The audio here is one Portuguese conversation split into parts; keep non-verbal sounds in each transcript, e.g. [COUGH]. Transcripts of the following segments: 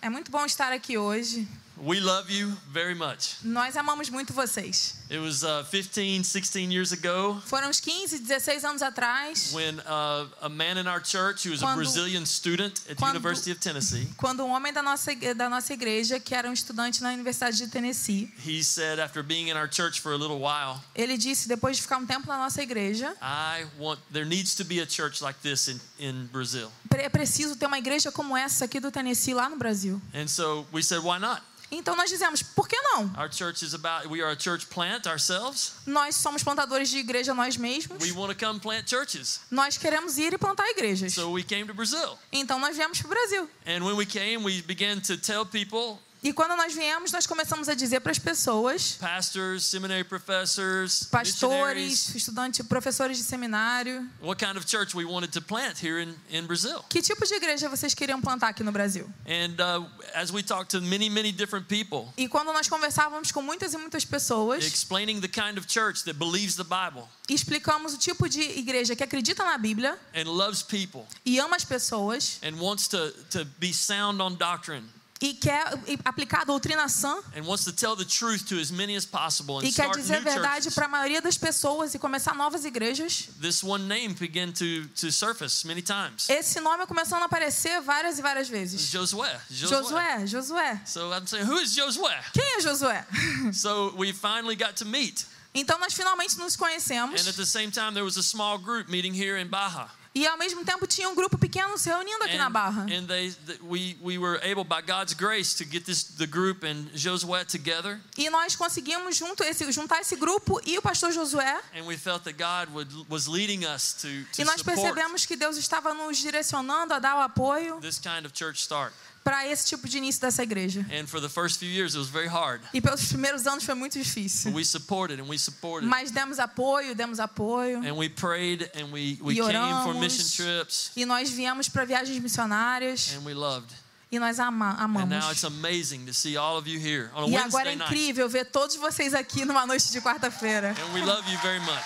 É muito bom estar aqui hoje. We love you very much. Nós amamos muito vocês. It was uh, 15, 16 years ago Foram uns 15, 16 anos atrás, when uh, a man in our church who was a Quando- Brazilian student at the quando- University of Tennessee, quando um homem da nossa, da nossa igreja, que era um estudante na Universidade de Tennessee, he said after being in our church for a little while, ele disse, depois de ficar um tempo na nossa igreja, I want there needs to be a church like this in, in Brazil. "Pre- é preciso ter uma igreja como essa aqui do Tennessee, lá no Brasil. And so we said, why not? Então nós dizemos, por que não? Our church is about we are a church plant ourselves. Nós somos plantadores de igreja nós mesmos. We want to come plant churches. Nós queremos ir e plantar igrejas. So we came to Brazil. Então nós viemos para o Brasil. And when we came, we began to tell people, E quando nós viemos, nós começamos a dizer para as pessoas, pastors, seminary professors, pastores, estudantes, professores de seminário, what kind of church we wanted to plant here in, in Brazil. que tipo de igreja vocês queriam plantar aqui no Brasil? And uh, as we talked to many, many different people, E quando nós conversávamos com muitas e muitas pessoas, explaining the kind of church that believes the Bible explicamos o tipo de igreja que acredita na Bíblia and loves people e ama as pessoas and wants to, to be sound on doctrine e quer aplicar a doutrina sã and wants to tell the truth to as many as possible and e quer dizer a verdade para a maioria das pessoas e começar novas igrejas. This one name began to, to surface many times. Esse nome começando a aparecer várias e várias vezes. Josué. Josué, Josué. So I'm saying, who is Josué? Quem é Josué? [LAUGHS] So we finally got to meet. Então nós finalmente nos conhecemos And at the same time, there was a small group meeting here in Baja. E ao mesmo tempo tinha um grupo pequeno se reunindo aqui na Barra. and they, th- we, we were able, by God's grace, to get this the group and Josué together. E nós conseguimos junto esse, juntar esse grupo e o pastor Josué. And we felt that God would, was leading us to, to E nós percebemos que Deus estava nos direcionando a dar o apoio this kind of church start. Para esse tipo de início dessa igreja. And for the first few years, it was very hard. E pelos primeiros anos foi muito difícil. we supported and we supported. Mas demos apoio, demos apoio. And we prayed and we, we E came for oramos. mission trips E nós viemos para viagens missionárias and we loved. e nós ama And now amamos. it's amazing to see all of you here on a E agora é incrível ver todos vocês aqui numa noite de quarta-feira. And we love you very much.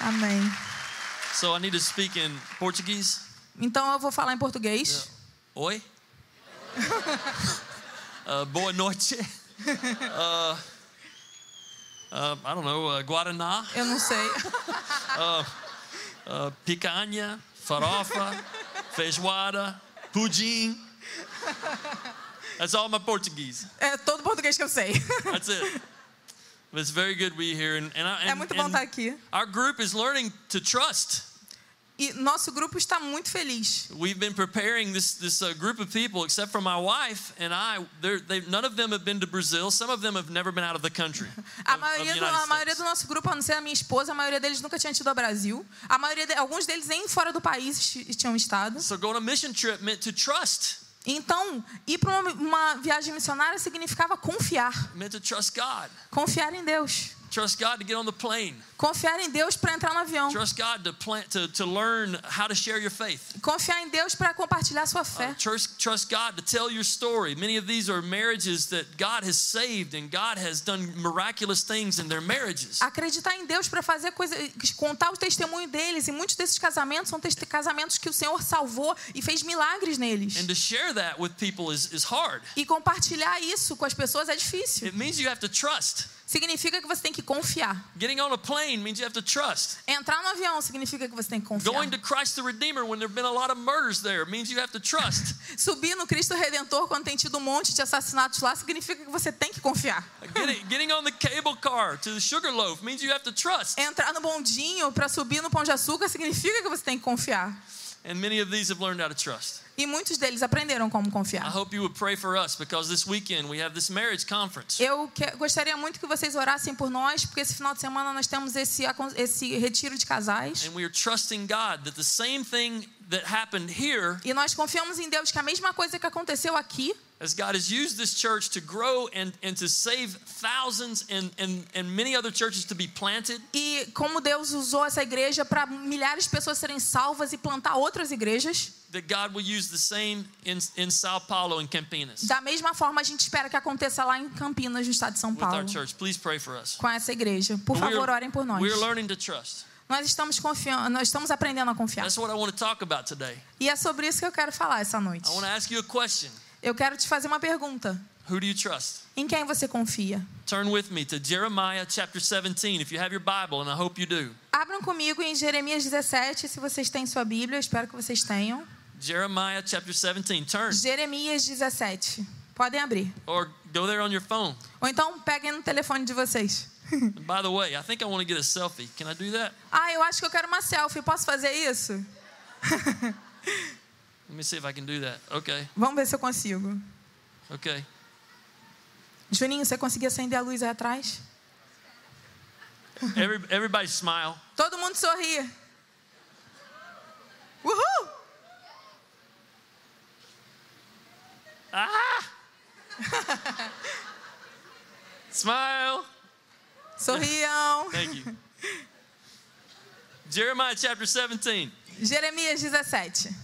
Amém. So I need to speak in Portuguese. Então eu vou falar em português. Oi? [LAUGHS] uh, boa noite. [LAUGHS] Uh, uh, I don't know, uh, Guaraná, Eu não sei. [LAUGHS] uh, picanha, farofa, feijoada, pudim. That's all my Portuguese. É todo português que eu sei. That's it. But it's very good to be here. And, and, I, É and, muito bom estar aqui. our group is learning to trust. E nosso grupo está muito feliz. We've been preparing this this uh, group of people, except for my wife and I. They none of them have been to Brazil. Some of them have never been out of the country. A of- of maioria, the do, a maioria do nosso grupo, a não ser a minha esposa, a maioria deles nunca tinha ido ao Brasil. A maioria de, alguns deles nem fora do país tinham estado. So going on a mission trip meant to trust, Então, ir para uma, uma viagem missionária significava confiar. meant to trust God. Confiar em Deus. Trust God to get on the plane. Confiar em Deus para entrar no avião. Trust God to plant to, to learn how to share your faith. Confiar em Deus para compartilhar sua Uh, fé. trust, trust God to tell your story. Many of these are marriages that God has saved and God has done miraculous things in their marriages. Acreditar em Deus para fazer coisa, contar o testemunho deles. E muitos desses casamentos são casamentos que o Senhor salvou e fez milagres neles. And to share that with people is, is hard. E compartilhar isso com as pessoas é difícil. It means you have to trust. Significa que você tem que confiar. Getting on a plane means you have to trust. Entrar no avião significa que você tem que confiar. Going to Christ the Redeemer when there have been a lot of murders there means you have to trust. [LAUGHS] Subir no Cristo Redentor quando tem tido um monte de assassinatos lá significa que você tem que confiar. getting, [LAUGHS] getting on the cable car to the Sugarloaf means you have to trust. Entrar no bondinho para subir no Pão de Açúcar significa que você tem que confiar. And many of these have learned how to trust. E muitos deles aprenderam como I confiar. hope you would pray for us because this weekend we have this marriage conference. Eu que- gostaria muito que vocês orassem por nós, porque esse final de semana nós temos esse, esse retiro de casais. And we are trusting God that the same thing that happened here, E nós confiamos em Deus que a mesma coisa que aconteceu aqui, as God has used this church to grow and, and to save thousands and, and, and many other churches to be planted, e como Deus usou essa igreja para milhares de pessoas serem salvas e plantar outras igrejas, that God will use the same in, in Sao Paulo and Campinas da mesma forma a gente espera que aconteça lá em Campinas, no estado de São with our Paulo, church. Please pray for us. com essa igreja. Por favor, orem por nós. We're learning to trust. Nós estamos confiando, nós estamos aprendendo a confiar. That's what I want to talk about today. E é sobre isso que eu quero falar essa noite. I want to ask you a question. Eu quero te fazer uma pergunta. Who do you trust? Em quem você confia? Turn with me to Jeremiah chapter 17 if you have your Bible, and I hope you do. Abram comigo em Jeremias 17, se vocês têm sua Bíblia, eu espero que vocês tenham. Jeremiah chapter 17. Turn. Jeremias 17. Podem abrir. Or go there on your phone. Ou então peguem no telefone de vocês. [LAUGHS] By the way, I think I want to get a selfie. Can I do that? Ah, eu acho que eu quero uma selfie. Posso fazer isso? [LAUGHS] Let me see if I can do that. Okay. Vamos ver se eu consigo. Okay. Juninho, você conseguir acender a luz aí atrás? Every, everybody smile. Todo mundo sorria. Uhul! Ah! Smile. Sorriam. [LAUGHS] Thank you. Jeremiah chapter 17. Jeremias 17.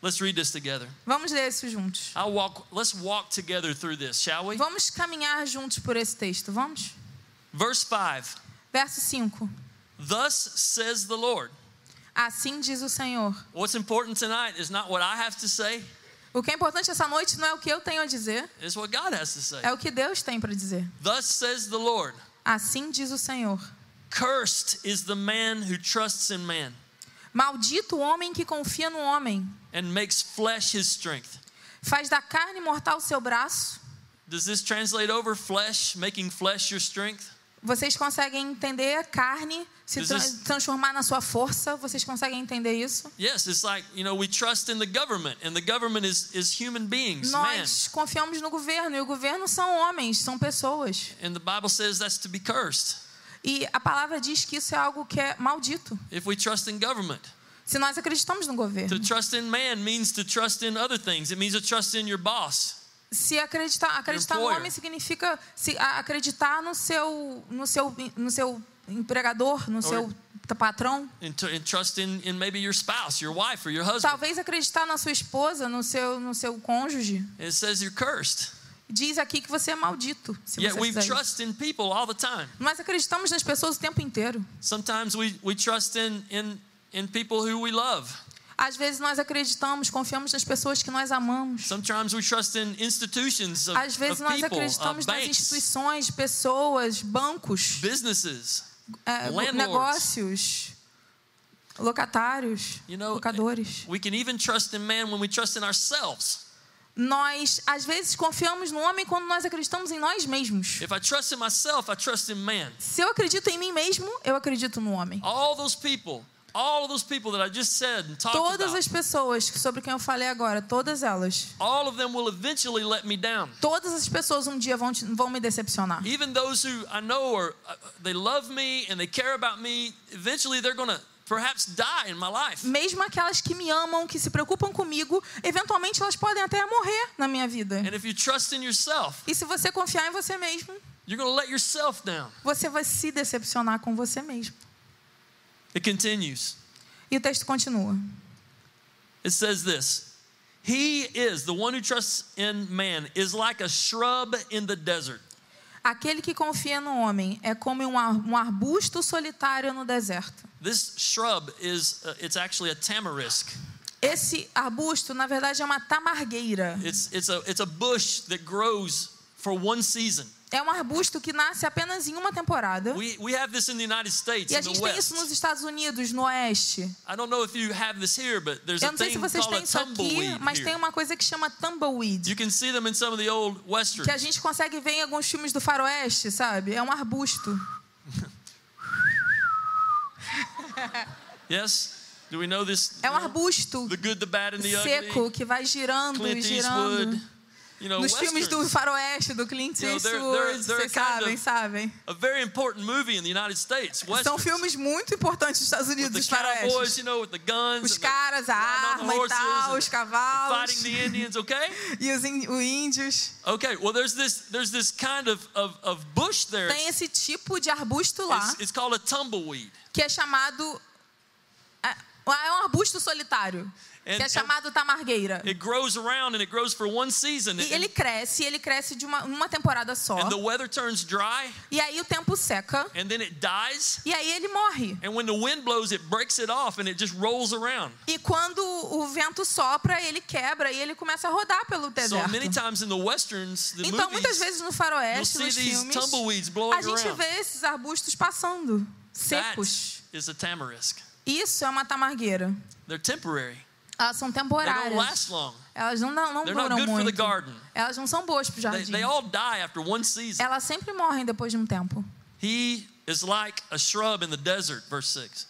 Let's read this together. Vamos ler isso juntos. I'll walk let's walk together through this, shall we? Vamos caminhar juntos por esse texto, vamos? Verse 5. Verso 5. Thus says the Lord. Assim diz o Senhor. What's important tonight is not what I have to say, O que é importante essa noite não é o que eu tenho a dizer, it's what God has to say. é o que Deus tem para dizer. Thus says the Lord. Assim diz o Senhor. Cursed is the man who trusts in man Maldito o homem que confia no homem, and makes flesh his strength. faz da carne mortal seu braço. Does this translate over flesh, making flesh your strength? Vocês conseguem entender a carne se tra- transformar na sua força? Vocês conseguem entender isso? Yes, it's like, you know, we trust in the government, and the government is, is human beings, man. Nós confiamos no governo e o governo são homens, são pessoas. And the Bible says that's to be cursed E a palavra diz que isso é algo que é maldito. if we trust in government. Se nós acreditamos no To governo. trust in man means to trust in other things. It means to trust in your boss. Se acreditar, acreditar no employer. homem significa se acreditar no seu, no seu, no seu empregador, no seu patrão. In, in maybe your spouse, your wife, or your husband. Talvez acreditar na sua esposa, no seu, no seu cônjuge. It says you're cursed. Diz aqui que você é maldito. Se Yet você trust in people all the time. Nós acreditamos nas pessoas o tempo inteiro. Sometimes we, we trust in, in, in people who we love. Às vezes nós acreditamos, confiamos nas pessoas que nós amamos. Sometimes we trust in institutions of, Às vezes nós people, uh, acreditamos nas banks, instituições, pessoas, bancos, businesses. landlords. negócios, locatários, You know, locadores. we can even trust in man when we trust in ourselves. Nós, às vezes, confiamos no homem quando nós acreditamos em nós mesmos. If I trust in myself, I trust in man. Se eu acredito em mim mesmo, eu acredito no homem. All those people, all of those people that I just said and talked Todas about, as pessoas sobre quem eu falei agora, todas elas, all of them will eventually let me down. todas as pessoas um dia vão, vão me decepcionar. Even those who I know are uh, they love me and they care about me, eventually they're going to perhaps die in my life. Mesmo aquelas que me amam, que se preocupam comigo, eventualmente elas podem até morrer na minha vida. And if you trust in yourself, E se você confiar em você mesmo, you're going to let yourself down. você vai se decepcionar com você mesmo. It continues. E o texto continua. It says this. He is the one who trusts in man is like a shrub in the desert. Aquele que confia no homem é como um ar- arbusto solitário no deserto. This shrub is uh, it's actually a tamarisk. Esse arbusto, na verdade, é uma tamargueira. It's it's a it's a bush that grows for one season. É um arbusto que nasce apenas em uma temporada. We we have this in the United States E a gente tem West. isso nos Estados Unidos, no oeste. I don't know if you have this here, but there's Eu a não sei se vocês têm isso aqui, mas here. tem uma coisa que chama tumbleweed. You can see them in some of the old westerns. Que a gente consegue ver em alguns filmes do faroeste, sabe? É um arbusto. Yes? Do we know this? É um arbusto The good, the bad, and the seco ugly. que vai girando e Clint girando. Eastwood. You know, Nos filmes do faroeste, do Clint Eastwood, vocês sabem, sabem. A very important movie in the United States. São filmes muito importantes dos Estados Unidos, cowboys, faroestes. Os caras, a arma e tal, os cavalos. Fighting the Indians, okay? [LAUGHS] E os os índios. Okay, well, there's this there's this kind of, of, of bush there. Tem esse tipo de arbusto lá, It's, it's called a tumbleweed. que é chamado é, É um arbusto solitário, que é chamado tamargueira. It grows around and it grows for one season. E ele cresce, ele cresce de uma, uma temporada só. And the weather turns dry E aí o tempo seca. and then it dies. E aí ele morre. And when the wind blows, it breaks it off and it just rolls around. E quando o vento sopra, ele quebra e ele começa a rodar pelo So deserto. many times in the westerns, the Então, muitas vezes no faroeste, nos filmes, a gente around. vê esses arbustos passando, That secos. is a tamarisk. Isso é uma tamargueira. They're temporary. Elas são temporárias. Elas não, duram good for the muito. garden. Elas não são boas para o jardim. they. Elas sempre morrem depois de um tempo. He is like a shrub in the desert, verse 6.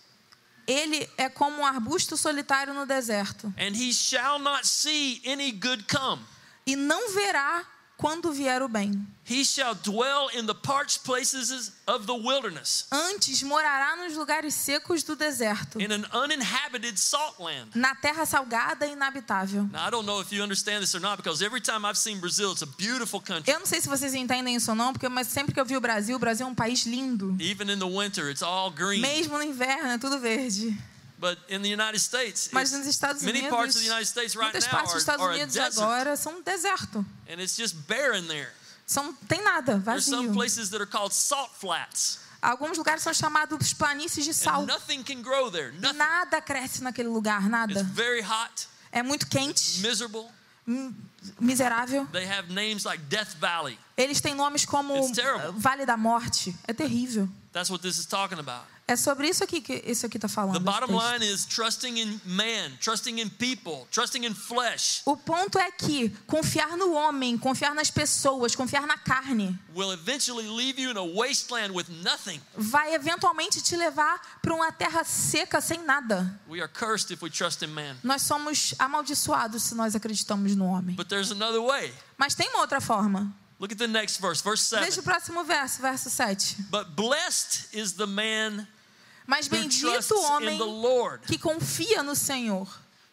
Ele é como um arbusto solitário no deserto. And he shall not see any good come. E não verá quando vier o bem. He shall dwell in the parched places of the wilderness, Antes morará nos lugares secos do deserto, in an uninhabited salt land. na terra salgada e inabitável. Now, I don't know if you understand this or not, because every time I've seen Brazil, it's a beautiful country. Eu não sei se vocês entendem isso ou não, porque mas sempre que eu vi o Brasil, o Brasil é um país lindo. Even in the winter, it's all green. Mesmo no inverno é tudo verde. But in the United States, Mas it's- nos Estados many Unidos, parts of the United States right muitas partes dos Estados Unidos agora são um deserto. and it's just barren there. São, tem nada, There's some vazio. places that are called salt flats, Alguns lugares são chamados planícies de sal. nothing can grow there. Nothing. nada cresce naquele lugar, It's nada. very hot, É muito quente, miserable. miserável. They have names like Death Valley. Eles têm nomes como It's Vale da Morte. É terrível. That's what this is talking about. É sobre isso aqui que isso aqui está falando. The bottom line is trusting in man, trusting in people, trusting in flesh O ponto é que confiar no homem, confiar nas pessoas, confiar na carne, will eventually leave you in a wasteland with nothing. vai eventualmente te levar para uma terra seca sem nada. We are cursed if we trust in man. Nós somos amaldiçoados se nós acreditamos no homem. But there's another way. Mas tem uma outra forma. Look at the next verse, verse 7. Veja o próximo verso, verso 7. But blessed is the man Mas bendito o homem que confia no Senhor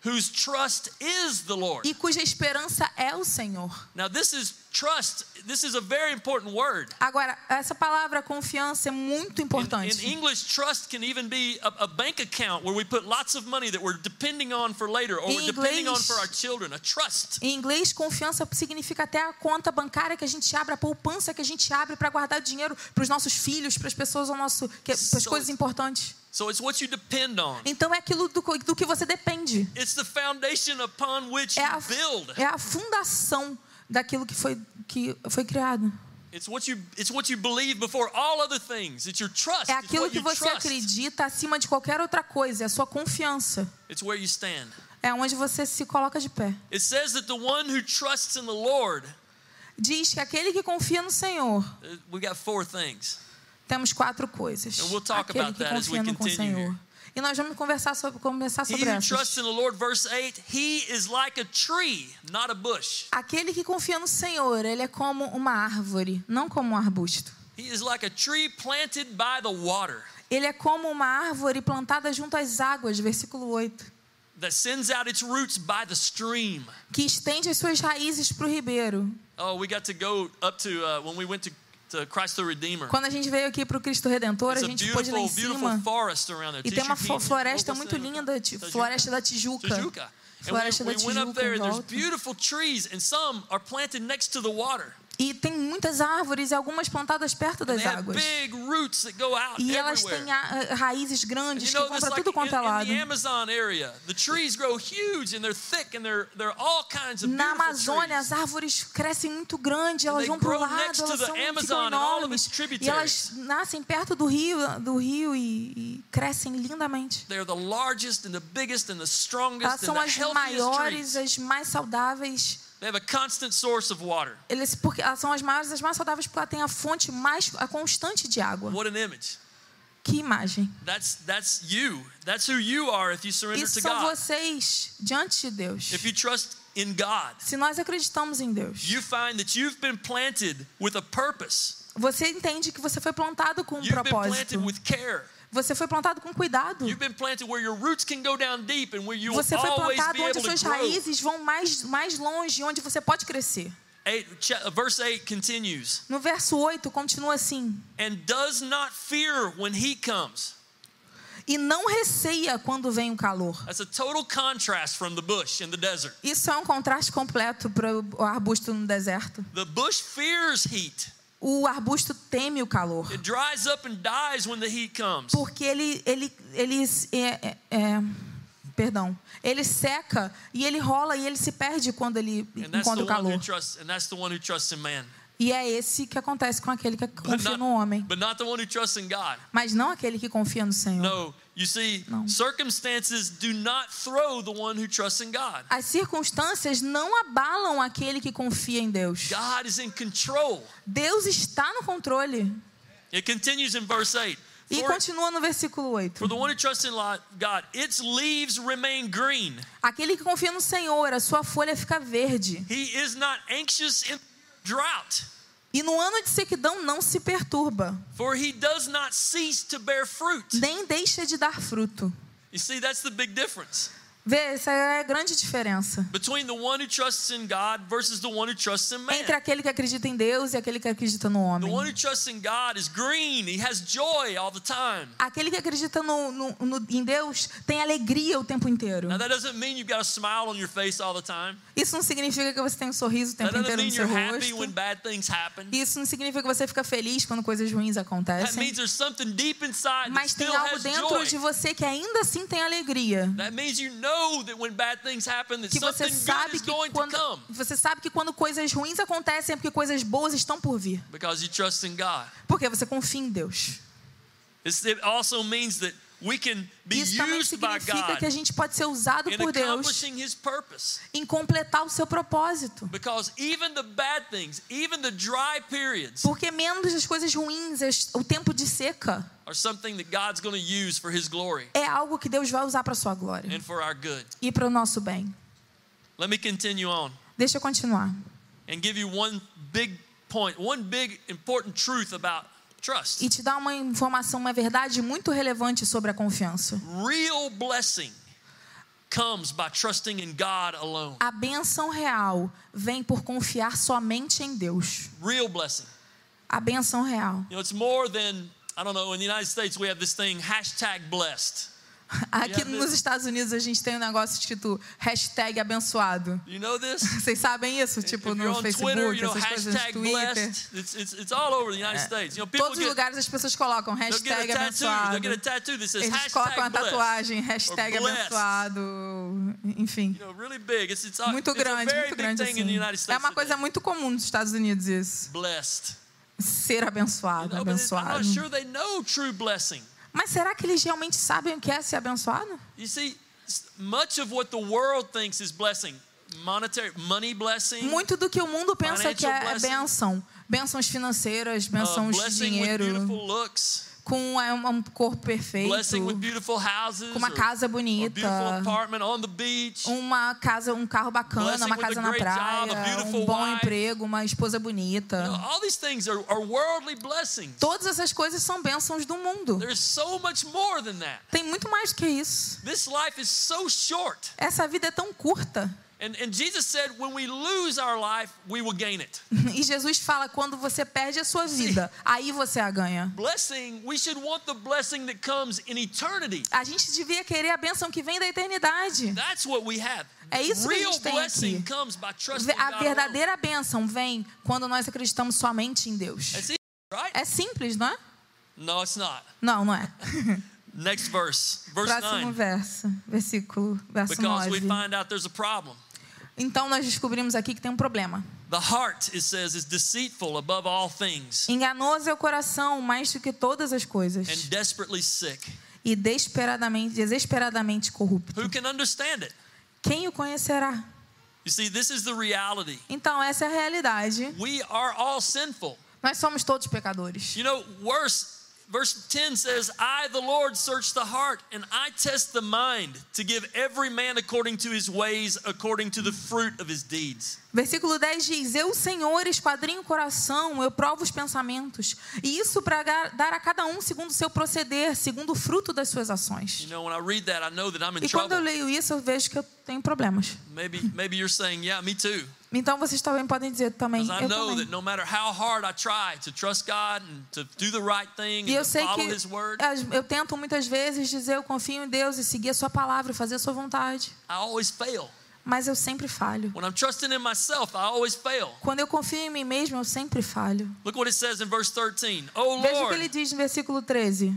whose trust is the Lord. e cuja esperança é o Senhor. Now, this is trust. This is a very important word. Agora, essa palavra confiança é muito In, in importante. English, trust can even be a, a bank account where we put lots of money that we're depending on for later, or Em we're depending on inglês- for our children. A trust. Em inglês, confiança significa até a conta bancária que a gente abre, a poupança que a gente abre para guardar dinheiro para os nossos filhos, para as pessoas ao nosso, para as So- coisas importantes. So it's what you depend on. Então é aquilo do, do que você depende. It's the foundation upon which É you a, build. é a fundação daquilo que foi, que foi criado. É aquilo que você acredita acima de qualquer outra coisa, é a sua confiança. It's where you stand. É onde você se coloca de pé. It says that the one who trusts in the Lord, Diz que aquele que confia no Senhor, uh, we got four things. temos quatro coisas. And we'll talk Aquele about que that as we confia no continue Senhor. here. E nós vamos conversar sobre, conversar sobre who trusts essas. in the Lord, verse 8, he is like a tree, not a bush. Aquele que confia no Senhor, ele é como uma árvore, não como um arbusto. He is like a tree planted by the water Ele é como uma árvore plantada junto às águas, versículo 8, that sends out its roots by the stream. que estende as suas raízes para o ribeiro. Oh, we got to go up to uh, when we went to, to Christ the Redeemer. Quando a gente veio aqui para o Cristo Redentor, a gente pôde lá em cima. e tem uma floresta muito linda, floresta da Tijuca. Floresta da Tijuca E tem muitas árvores e algumas plantadas perto das águas. E elas têm a- raízes And grandes que vão para tudo quanto é lado. Na Amazônia, as árvores crescem muito grande, elas vão para o lado, elas são, Amazon enormes. E elas nascem perto do rio, do rio e, e crescem lindamente. They're the largest and the biggest and the strongest Elas são as maiores, as mais saudáveis. They have a constant source of water. Eles, porque elas são as maiores, as mais saudáveis porque ela tem a fonte mais a constante de água. What an image. Que imagem! That's that's you. That's who you are if you surrender Isso to são God. vocês diante de Deus. If you trust in God, Se nós acreditamos em Deus, you find that you've been planted with a purpose. você entende que você foi plantado com um You've been planted propósito. with care. Você foi plantado com cuidado. Você foi plantado onde suas raízes vão mais, mais longe, onde você pode crescer. Cha- verse 8 continues. No verso 8 continua assim: And does not fear when he comes. e não receia quando vem o calor. Isso é um contraste completo para o arbusto no deserto. O arbusto teme o calor, It dries up and dies when the heat comes. porque ele ele ele é, é- é- perdão, ele seca e ele rola e ele se perde quando ele encontra o calor. E é esse que acontece com aquele que confia not, no homem, mas não aquele que confia no Senhor. No, you see, No. circumstances do not throw the one who trusts in God. As circunstâncias não abalam aquele que confia em Deus. God is in control. Deus está no controle. It continues in verse 8. E For, continua no versículo 8. for the one who trusts in God, its leaves remain green. Aquele que confia no Senhor, a sua folha fica verde. He is not anxious in drought, E no ano de sequidão não se perturba, for he does not cease to bear fruit. nem deixa de dar fruto. You see, that's the big difference Vê, essa é a grande diferença. Entre aquele que acredita em Deus e aquele que acredita no homem. Aquele que acredita no, no- no- em Deus tem alegria o tempo inteiro. Isso não significa que você tem um sorriso o tempo inteiro no seu rosto. Isso não significa que você fica feliz quando coisas ruins acontecem. Mas tem algo dentro joy. de você que ainda assim tem alegria. That means you know that when bad things happen, that Que você something good sabe is que going to quando come você sabe que quando coisas ruins acontecem é porque coisas boas estão por vir. because you trust in God. Porque você confia em Deus. It also means that Isso também significa que a gente pode ser usado por Deus accomplishing His purpose. em completar o seu propósito. Because even the bad things, even the dry periods, Porque menos as coisas ruins, o tempo de seca, are something that God's going to use for His glory é algo que Deus vai usar para sua glória and for our good. e para o nosso bem. Let me continue on Deixa eu continuar. and give you one big point, one big important truth about trust. E te dar uma informação, uma verdade muito relevante sobre a confiança. Real blessing comes by trusting in God alone. A benção real vem por confiar somente em Deus. Real blessing. A benção real. You know, it's more than, I don't know, in the United States we have this thing, hashtag blessed. [LAUGHS] Aqui nos Estados Unidos a gente tem um negócio escrito hashtag abençoado. You know this? [LAUGHS] Vocês sabem isso? Tipo if no Facebook, Twitter, you know, essas coisas no Twitter. It's, it's, it's. You know, people Todos os lugares as pessoas colocam hashtag abençoado. Eles colocam a tatuagem hashtag abençoado. Enfim, really muito grande, muito grande assim. É uma coisa muito comum nos Estados Unidos isso. Blessed. Ser abençoado, it- I'm abençoado. not sure they know true blessing. Mas será que eles realmente sabem o que é ser abençoado? You see, much of what the world thinks is blessing, monetary, money blessing, Muito do que o mundo pensa que é Financial blessing. bênção. Bênçãos financeiras, uh, bênçãos de blessing with dinheiro, beautiful looks, com é, um corpo perfeito, houses, com uma casa bonita, beach. uma casa, um carro bacana, uma casa na job, praia, beautiful um bom wife. emprego, uma esposa bonita. You know, are, are. Todas essas coisas são bênçãos do mundo. So much more than that. Tem muito mais do que isso. So. Essa vida é tão curta. We we. E Jesus fala: quando você perde a sua vida, aí você a ganha. Blessing, we should want the blessing that comes in eternity. A gente devia querer a bênção que vem da eternidade. That's what we have. É isso que a Real gente tem aqui. comes by trusting A verdadeira bênção vem quando nós acreditamos somente em Deus. That's it, right? É simples, não é? No, it's not. Não, não é. [LAUGHS] Next verse, verse Próximo 9. verso, versículo, verso Because we 9. find out there's a problem. Então nós descobrimos aqui que tem um problema. The heart, it says, is deceitful above all things Enganoso é o coração mais do que todas as coisas and desperately sick. e desesperadamente, desesperadamente corrupto. Who can understand it? Quem o conhecerá? You see, this is the reality. Então essa é a realidade. We are all sinful. Nós somos todos pecadores. You know, worse, verse 10 says, I, the Lord, search the heart and I test the mind to give every man according to his ways, according to the fruit of his deeds. Versículo 10 diz: Eu, Senhor, esquadrinho o coração, eu provo os pensamentos, e isso para dar a cada um segundo o seu proceder, segundo o fruto das suas You ações. I know that E quando eu trouble. leio isso, eu vejo que eu tenho problemas. Maybe, maybe you're saying, yeah, me too. Então vocês também podem dizer também, eu know também. that no matter how hard I try to trust God and to do the right thing E eu sei follow que His word, as- eu tento muitas vezes dizer eu confio em Deus e seguir a sua palavra e fazer a sua vontade, I always fail. mas eu sempre falho. When I'm trusting in myself, I always fail. Quando eu confio em mim mesmo, eu sempre falho. Look what it says in verse 13. Oh Veja o que ele diz no versículo 13.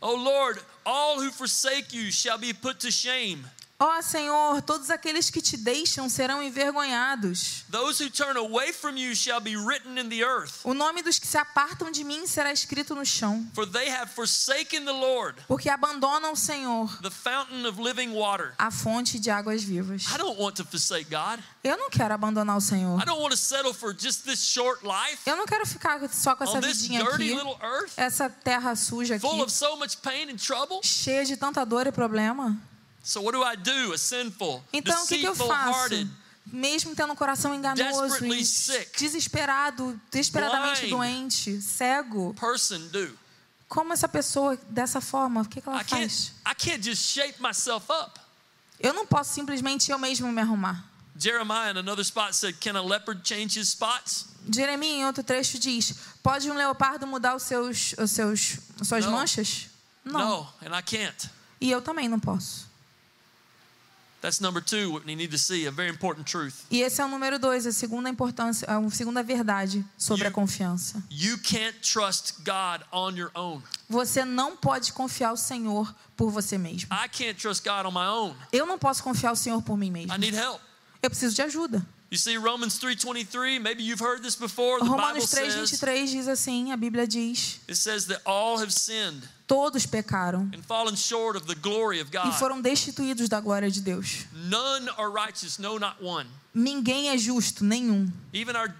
oh Lord, all who forsake you shall be put to shame. Ó Senhor, todos aqueles que te deixam serão envergonhados. Those who turn away from you shall be written in the earth. O nome dos que se apartam de mim será escrito no chão, For they have forsaken the Lord, porque abandonam o Senhor, the fountain of living water. a fonte de águas vivas. I don't want to forsake God. Eu não quero abandonar o Senhor. I don't want to settle for just this short life Eu não quero ficar só com essa vidinha aqui, essa terra suja aqui, full of so much pain and trouble. cheia de tanta dor e problema. So what do I do? A sinful, Então, o que, que eu faço? Mesmo tendo um coração enganoso desesperado, desesperadamente doente, cego, person do? como essa pessoa dessa forma, o que, que ela I can't, faz? I can't just shape myself up. Eu não posso simplesmente eu mesmo me arrumar. Jeremiah in another spot said, Can a leopard change his spots? Jeremias, em outro trecho, diz: Pode um leopardo mudar os seus, os seus, as suas Não. manchas? Não. No, and I can't. E eu também não posso. That's number two, what we need to see, a very important truth. E esse é o número dois, a segunda importância, a segunda verdade sobre a You- confiança. You can't trust God on your own. Você não pode confiar o Senhor por você mesmo. I can't trust God on my own. Eu não posso confiar o Senhor por mim mesmo. I need help. Eu preciso de ajuda. You see Romans 3:23, maybe you've heard this before. The Romanos 3, says 23 diz assim: a Bíblia diz, it says that all have sinned todos pecaram and fallen short of the glory of e foram destituídos da glória de Deus. None are righteous, no not one. Ninguém é justo, nenhum. Even our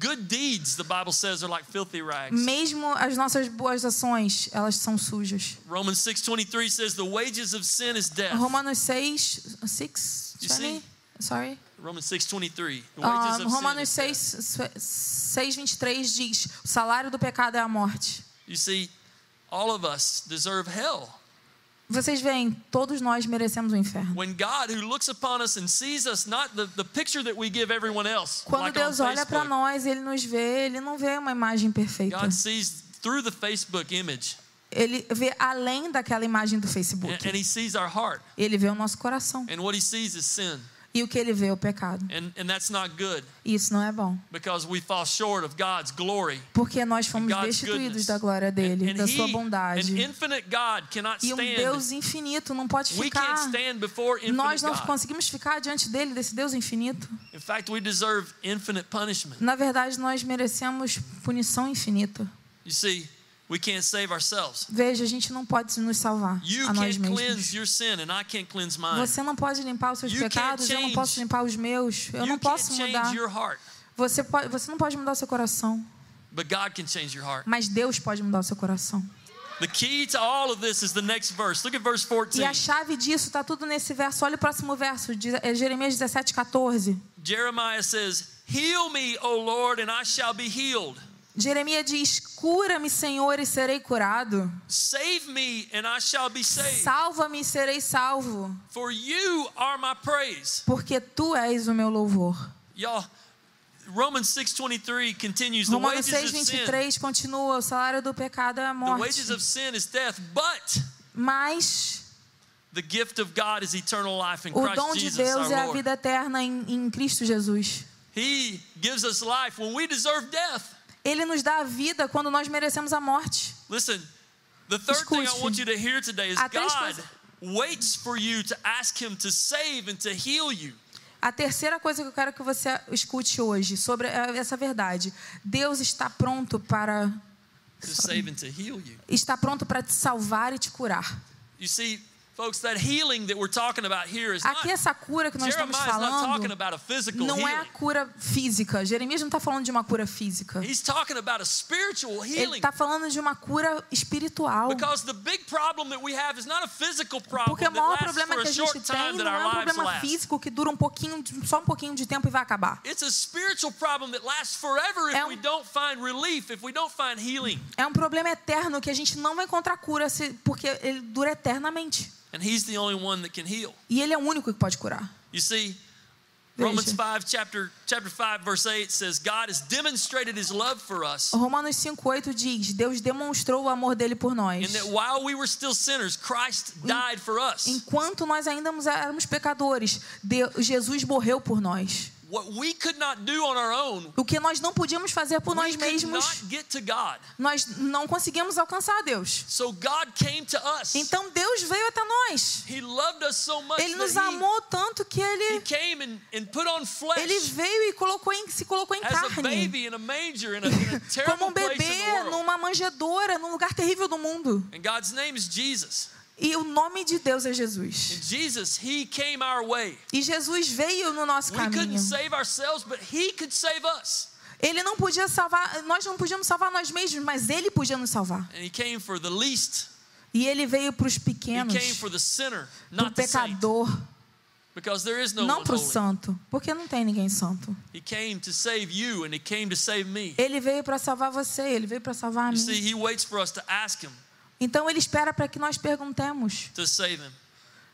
good deeds, the Bible says, are like filthy rags. Mesmo as nossas boas ações, elas são sujas. Romans 6:23 says the wages of sin is death. Romanos 6, 6, You sorry, 6:23. Ah, Romanos is 6, death. 6, 23 diz: o salário do pecado é a morte. You see, all of us deserve hell. Vocês veem, todos nós merecemos o inferno. When God, who looks upon us and sees us, not the, the picture that we give everyone else, Quando Deus olha para nós, Ele nos vê, Ele não vê uma imagem perfeita. God sees through the Facebook image, Ele vê além daquela imagem do and, Facebook. and He sees our heart. Ele vê o nosso coração. And what He sees is sin. E o que Ele vê é o pecado. And, and that's not good isso não é bom. because we fall short of God's glory. Porque nós fomos God's destituídos goodness. da glória dele, And, da sua he, an bondade. infinite God cannot E um stand. Deus infinito não pode We can't ficar. stand before infinite Nós não God. conseguimos ficar diante dele, desse Deus infinito. In fact, we deserve infinite punishment. Na verdade, nós merecemos punição infinita. You see, we can't save ourselves. Veja, a gente não pode nos salvar You a nós mesmos. cleanse your sin, and I can't cleanse mine. Você não pode limpar os seus You pecados, eu não posso limpar os meus. Eu não posso can't mudar. change your heart, Você, pode, você não pode mudar o seu coração, but God can change your heart. mas Deus pode mudar o seu coração. The key to all of this is the next verse. Look at verse 14. E a chave disso está tudo nesse verso. Olha o próximo verso, é Jeremias 17, 14. Jeremiah says, Heal me, O Lord, and I shall be healed. Jeremias diz: Cura-me, Senhor, e serei curado. Save me, and I shall be saved. Salva-me e serei salvo, For you are my praise. porque tu és o meu louvor. Y'all, Romans 6.23 continues, The Romanos wages 6, of sin, 23 continua: O salário do pecado é a the wages morte. of sin is death, but Mas the gift of God is eternal life in o Christ dom de Jesus Deus é a vida eterna em, em Cristo Jesus. He gives us life when we deserve death. Ele nos dá a vida quando nós merecemos a morte. Listen, the third thing I Escute. want you to hear today is God waits for you to ask Him to save and to heal you. A terceira coisa que eu quero que você escute hoje sobre é essa verdade. Deus está pronto para To save and to heal you. está pronto para te salvar e te curar. You see, folks, that healing that we're talking about here is not. Aqui essa cura que nós estamos falando about a physical não é a healing. cura física. Jeremias não está falando de uma cura física. He's talking about a spiritual Ele healing. está falando de uma cura espiritual. Porque o maior problema que a gente tem não é um problema físico que dura um pouquinho, só um pouquinho de tempo e vai acabar. It's a spiritual problem that lasts forever if É um- we don't find relief, if we don't find healing. É um problema eterno que a gente não vai encontrar cura porque ele dura eternamente. And He's the only one that can heal. E ele é o único que pode curar. You see, Romans Veja. 5 chapter chapter 5 verse 8 says God has demonstrated his love for us Romanos 5,8 diz: Deus demonstrou o amor dele por nós. in that while we were still sinners Christ died for us. Enquanto nós ainda éramos pecadores, Jesus morreu por nós. What we could not do on our own, O que nós não podíamos fazer por nós mesmos, not get to God. nós não conseguimos alcançar Deus. Então Deus veio até nós. Ele nos amou tanto que ele, ele veio e colocou em, se colocou em carne. [LAUGHS] Como um bebê numa manjedoura, num lugar terrível do mundo. E o nome de Deus é Jesus. Jesus. E Jesus veio no nosso We couldn't caminho. save ourselves, but He could save us. Ele não podia salvar, nós não podíamos salvar nós mesmos, mas ele podia nos salvar. And He came for the least. E ele veio para os He pequenos, came for the sinner, para o not the saint. pecador, Because there is no não para o santo, porque não tem ninguém santo. Ele veio para salvar você, ele veio para salvar a You mim. see, He waits for us to ask Him Então ele espera para que nós perguntemos,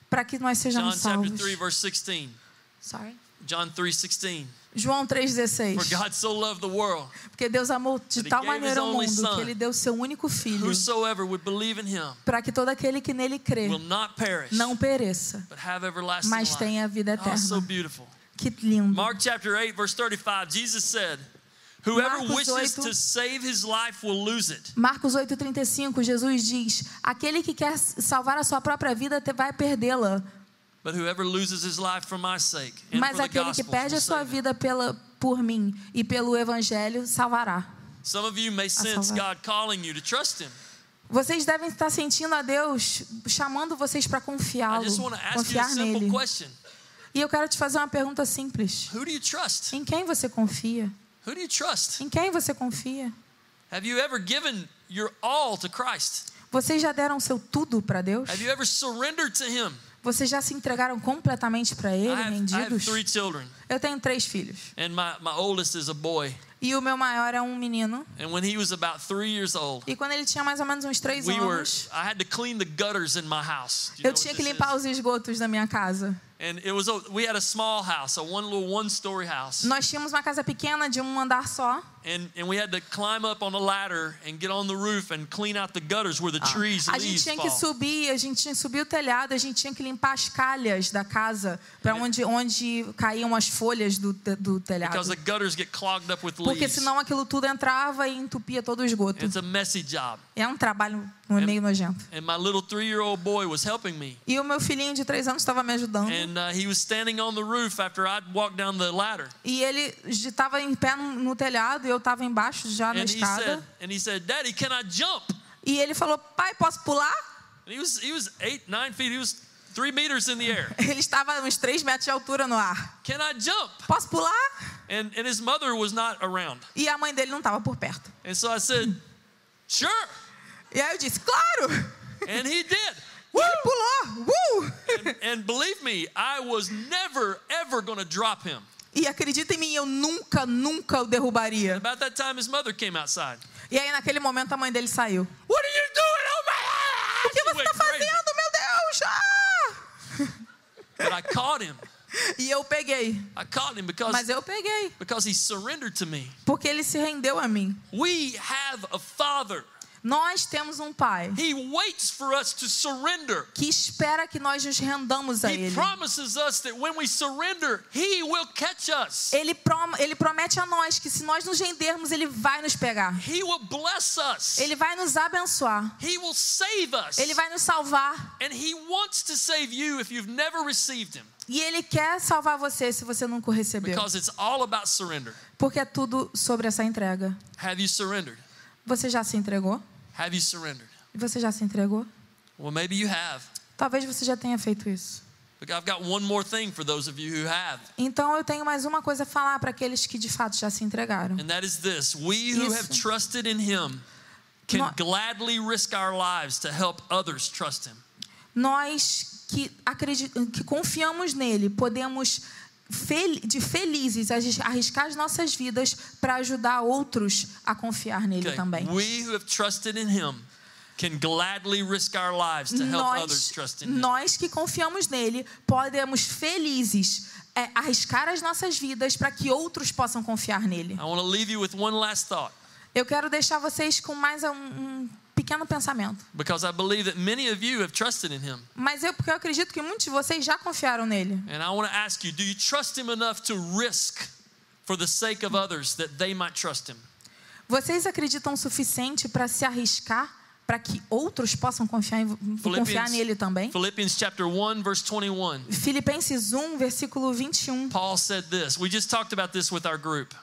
para que nós John sejamos chapter salvos. 3, verse 16. Sorry. John 3:16. João For 3,16. God so loved the world, Porque Deus amou de tal maneira o mundo que ele deu seu único filho, whosoever would believe in Him para que todo aquele que nele crê will not perish, não pereça, but have everlasting mas tenha a vida Oh, so eterna. beautiful. Que lindo. Mark chapter 8, verse 35, Jesus said, Whoever wishes 8. to save his life will lose it. Marcos 8,35, Jesus diz: Aquele que quer salvar a sua própria vida vai perdê-la, But whoever loses his life for my sake and mas for the aquele que gospel perde a sua vida pela, por mim e pelo evangelho salvará. Some of you may sense. God calling you to trust Him. Vocês devem estar sentindo a Deus chamando vocês para confiá-lo, confiar nele. question. E eu quero te fazer uma pergunta simples: Who do you trust? Em quem você confia? Who do you trust? Em quem você confia? Have you ever given your all to Christ? Vocês já deram seu tudo para Deus? Have you ever surrendered to Him? Vocês já se entregaram completamente para Ele, have, I have rendidos? three children, Eu tenho três filhos. and my, my oldest is a boy. E o meu maior é um menino. And when he was about three years old, E quando ele tinha mais ou menos uns três we were anos, I had to clean the gutters in my house. Do you know eu tinha que limpar is? os esgotos da minha casa. And it was a, we had a small house, a one little one story house. Nós tínhamos uma casa pequena de um andar só. And and we had to climb up on a ladder and get on the roof and clean out the gutters where the trees Ah, A gente tinha que subir, a gente tinha que subir o telhado, a gente tinha que limpar as calhas da casa para onde, onde caíam as folhas do, do Because telhado. the gutters get clogged up with Porque leaves. senão aquilo tudo entrava e entupia todo o esgoto. It's a messy job. É um trabalho meio nojento. And my little three-year-old boy was helping me. E o meu filhinho de três anos estava me ajudando. And uh, he was standing on the roof after I'd walked down the ladder. E ele estava em pé no, telhado e eu estava embaixo já na And he escada. said, and he said, Daddy, can I jump? E ele falou: Pai, posso pular? And he was he was eight, nine feet. He was three meters in the air. [LAUGHS] Ele estava uns três metros de altura no ar. Can I jump? Posso pular? And and his mother was not around. E a mãe dele não estava por perto. And so I said, Sure. E aí eu disse: Claro! And he did. E ele pulou! Uh! And, and believe me, I was never ever going to drop him. E acredita em mim, eu nunca, nunca o derrubaria. About that time, his mother came outside. E aí naquele momento a mãe dele saiu. What are you doing? Oh my! O que você está fazendo, meu Deus? Ah! But I caught him. [LAUGHS] E eu peguei. I caught him because Mas eu peguei. because he surrendered to me. Porque ele se rendeu a mim. We have a father. Nós temos um pai He waits for us to surrender. que espera que nós nos rendamos a ele. promises us that when we surrender, He will catch us. Ele, prom ele promete a nós que se nós nos rendermos, ele vai nos pegar. He will bless us. Ele vai nos abençoar. He will save us. Ele vai nos salvar. And He wants to save you if you've never received Him E ele quer salvar você se você nunca o recebeu. because it's all about surrender. Porque é tudo sobre essa entrega. Have you surrendered? Você já se entregou? Have you surrendered? Você já se entregou? Well, maybe you have. Talvez você já tenha feito isso. But I've got one more thing for those of you who have. Então eu tenho mais uma coisa a falar para aqueles que de fato já se entregaram. And that is this we who have trusted in Him can gladly risk our lives to help others trust Him. Nós que acreditamos, que confiamos nele, podemos de felizes arris- arriscar as nossas vidas para ajudar outros a confiar nele Okay. também. We who have trusted in Him can gladly risk our lives to help others Nós, trust in Him. nós que confiamos nele, podemos felizes é arriscar as nossas vidas para que outros possam confiar nele. I want to leave you with one last thought Eu quero deixar vocês com mais um, um pequeno pensamento. because I believe that many of you have trusted in him. Mas eu, porque eu acredito que muitos de vocês já confiaram nele. And I want to ask you do you trust him enough to risk for the sake of others that they might trust him? Vocês acreditam o suficiente para se arriscar para que outros possam confiar, em, confiar nele também? Philippians chapter 1 verse 21. Filipenses 1, versículo 21. Paul said this. We just talked about this with our group.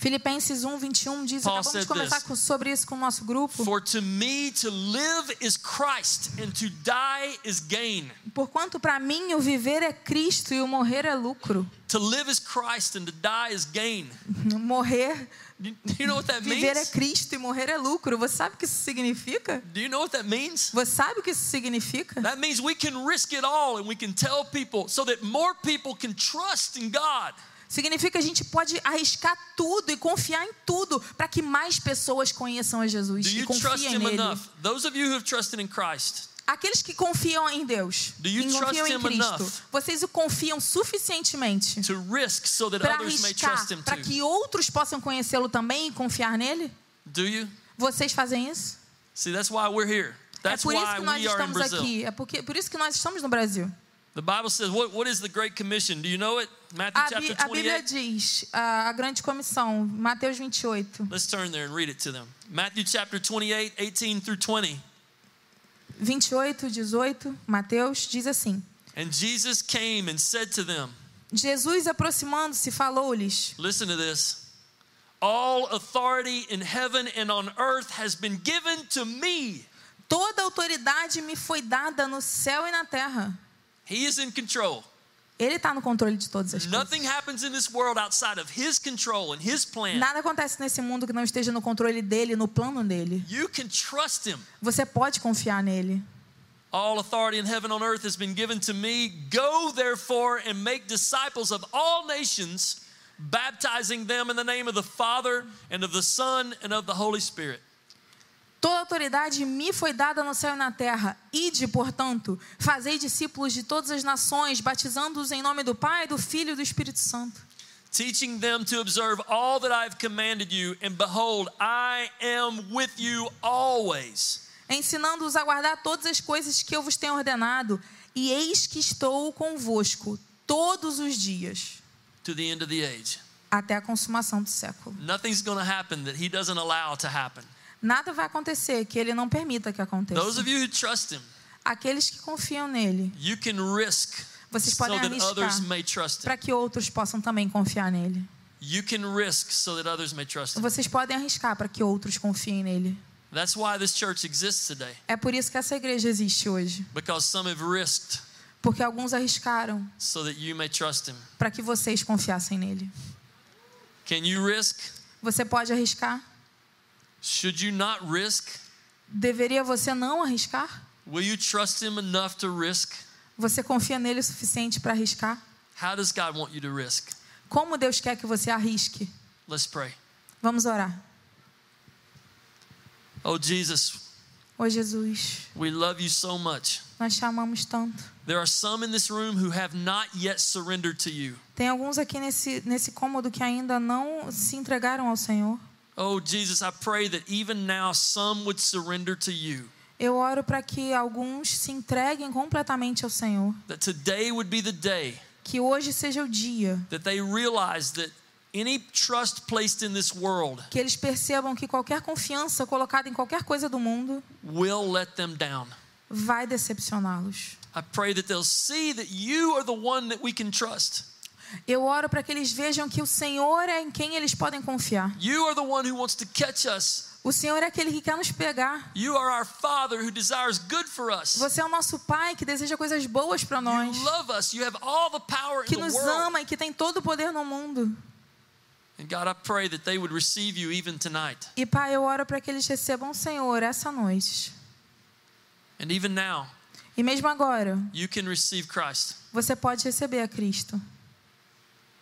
Filipenses 1, 21 diz, Paul acabamos de conversar this. com- sobre isso com o nosso grupo. For to me to live is Christ and to die is gain. Porquanto para mim o viver é Cristo e o morrer é lucro. To live is Christ and to die is gain. Morrer, Do you know what that viver é means? Cristo e morrer é lucro. Você sabe o que isso significa? Do you know what that means? Você sabe o que isso significa? That means we can risk it all and we can tell people so that more people can trust in God. Significa que a gente pode arriscar tudo e confiar em tudo para que mais pessoas conheçam a Jesus Do e confiem nele. enough? Those of you who have trusted in Christ, Aqueles que confiam em Deus, que confiam em Cristo, vocês o confiam suficientemente so para arriscar, para que outros possam conhecê-lo também e confiar nele? Do you? Vocês fazem isso? See, that's why we're here. That's é por isso que nós estamos aqui. É porque, por isso que nós estamos no Brasil. The Bible says, what, what is the Great Commission? Do you know it? Matthew A, chapter Bí- a Bíblia 28. diz, a grande comissão, Mateus 28, Let's turn there and read it to them. Matthew chapter 28, 18 through 20. 28, 18, Mateus, diz assim: And Jesus came and said to them, Jesus, aproximando-se, falou-lhes: Listen to this. All authority in heaven and on earth has been given to me. Toda autoridade me foi dada no céu e na terra. He is in control. Ele está no controle de todas as coisas. Nothing happens in this world outside of His control and His plan. Nada acontece nesse mundo que não esteja no controle dele, no plano dele. You can trust Him. Você pode confiar nele. All authority in heaven and on earth has been given to me. Go therefore and make disciples of all nations, baptizing them in the name of the Father and of the Son and of the Holy Spirit. Toda autoridade me foi dada no céu e na terra. Ide, portanto, fazei discípulos de todas as nações, batizando-os em nome do Pai, do Filho e do Espírito Santo. teaching them to observe all that I have commanded you, and behold, I am with you always. ensinando-os a guardar todas as coisas que eu vos tenho ordenado, e eis que estou convosco todos os dias, To the end of the age. até a consumação do século. Nothing's going to happen that He doesn't allow to happen. Nada vai acontecer que ele não permita que Those aconteça. of you who trust Him, Aqueles que confiam nele, you can risk Vocês so podem that others arriscar may trust Him. para que outros possam também confiar nele. You can risk so that others may trust Him. Vocês podem arriscar para que outros confiem nele. That's why this church exists today, É por isso que essa igreja existe hoje, because some have risked porque alguns arriscaram so that you may trust Him. para que vocês confiassem nele. Can you risk? Você pode arriscar? Should you not risk? Deveria você não arriscar? Will you trust Him enough to risk? Você confia nele o suficiente para arriscar? How does God want you to risk? Como Deus quer que você arrisque? Let's pray. Vamos orar. Oh, Jesus, Ô Jesus, we love you so much. nós te amamos tanto. There are some in this room who have not yet surrendered to you. Tem alguns aqui nesse, nesse cômodo que ainda não se entregaram ao Senhor. Oh, Jesus, I pray that even now some would surrender to you. Eu oro para que alguns se entreguem completamente ao Senhor. That today would be the day Que hoje seja o dia that they realize that any trust placed in this world que eles percebam que qualquer confiança colocada em qualquer coisa do mundo will let them down. vai decepcioná-los. I pray that they'll see that you are the one that we can trust. Eu oro para que eles vejam que o Senhor é em quem eles podem confiar. You are the one who wants to catch us. O Senhor é aquele que quer nos pegar. Você é o nosso Pai que deseja coisas boas para nós. Que nos ama e que tem todo o poder no mundo. E Pai, eu oro para que eles recebam o Senhor essa noite. And even now, E mesmo agora, you can receive Christ. você pode receber a Cristo.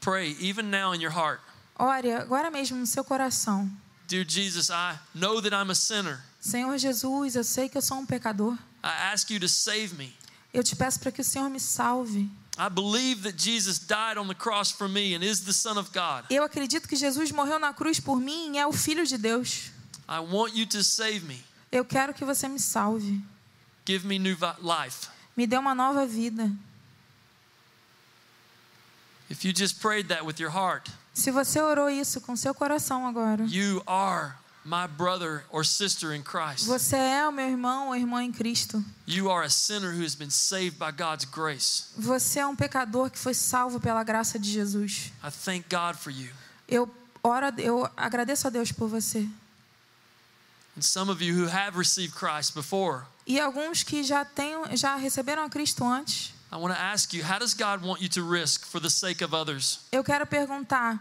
Pray even now in your heart. Ore agora mesmo no seu coração. Dear Jesus, I know that I'm a sinner. Senhor Jesus, eu sei que eu sou um pecador. I ask you to save me. Eu te peço para que o Senhor me salve. I believe that Jesus died on the cross for me and is the Son of God. Eu acredito que Jesus morreu na cruz por mim e é o Filho de Deus. I want you to save me. Eu quero que você me salve. Give me new life. Me dê uma nova vida. If you just prayed that with your heart, Se você orou isso com seu coração agora, you are my brother or sister in Christ. você é o meu irmão ou irmã em Cristo. You are a sinner who has been saved by God's grace. Você é um pecador que foi salvo pela graça de Jesus. I thank God for you. Eu oro, a- eu agradeço a Deus por você. And some of you who have received Christ before, E alguns que já têm, já receberam a Cristo antes, I want to ask you, how does God want you to risk for the sake of others? eu quero perguntar: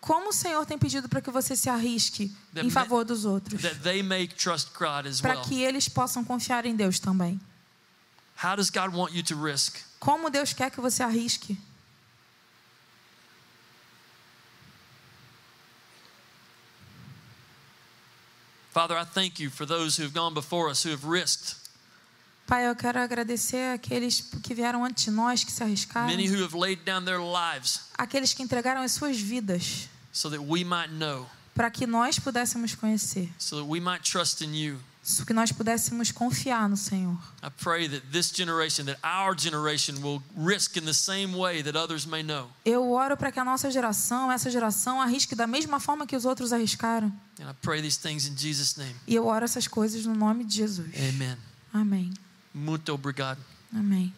como o Senhor tem pedido para que você se arrisque em favor dos outros, That they may trust God as para que eles possam confiar em Deus também? How does God want you to risk? Como Deus quer que você arrisque? Father, I thank you for those who have gone before us who have risked. Pai, eu quero agradecer aqueles que vieram antes de nós, que se arriscaram, Many who have laid down their lives aqueles que entregaram as suas vidas, so that we might know, para que nós pudéssemos conhecer, so that we might trust in you. que nós pudéssemos confiar no Senhor. I pray that this generation, that our generation will risk in the same way that others may know. Eu oro para que a nossa geração, essa geração, arrisque da mesma forma que os outros arriscaram. And I pray these things in Jesus' name. E eu oro essas coisas no nome de Jesus. Amém. Muito obrigado. Amém.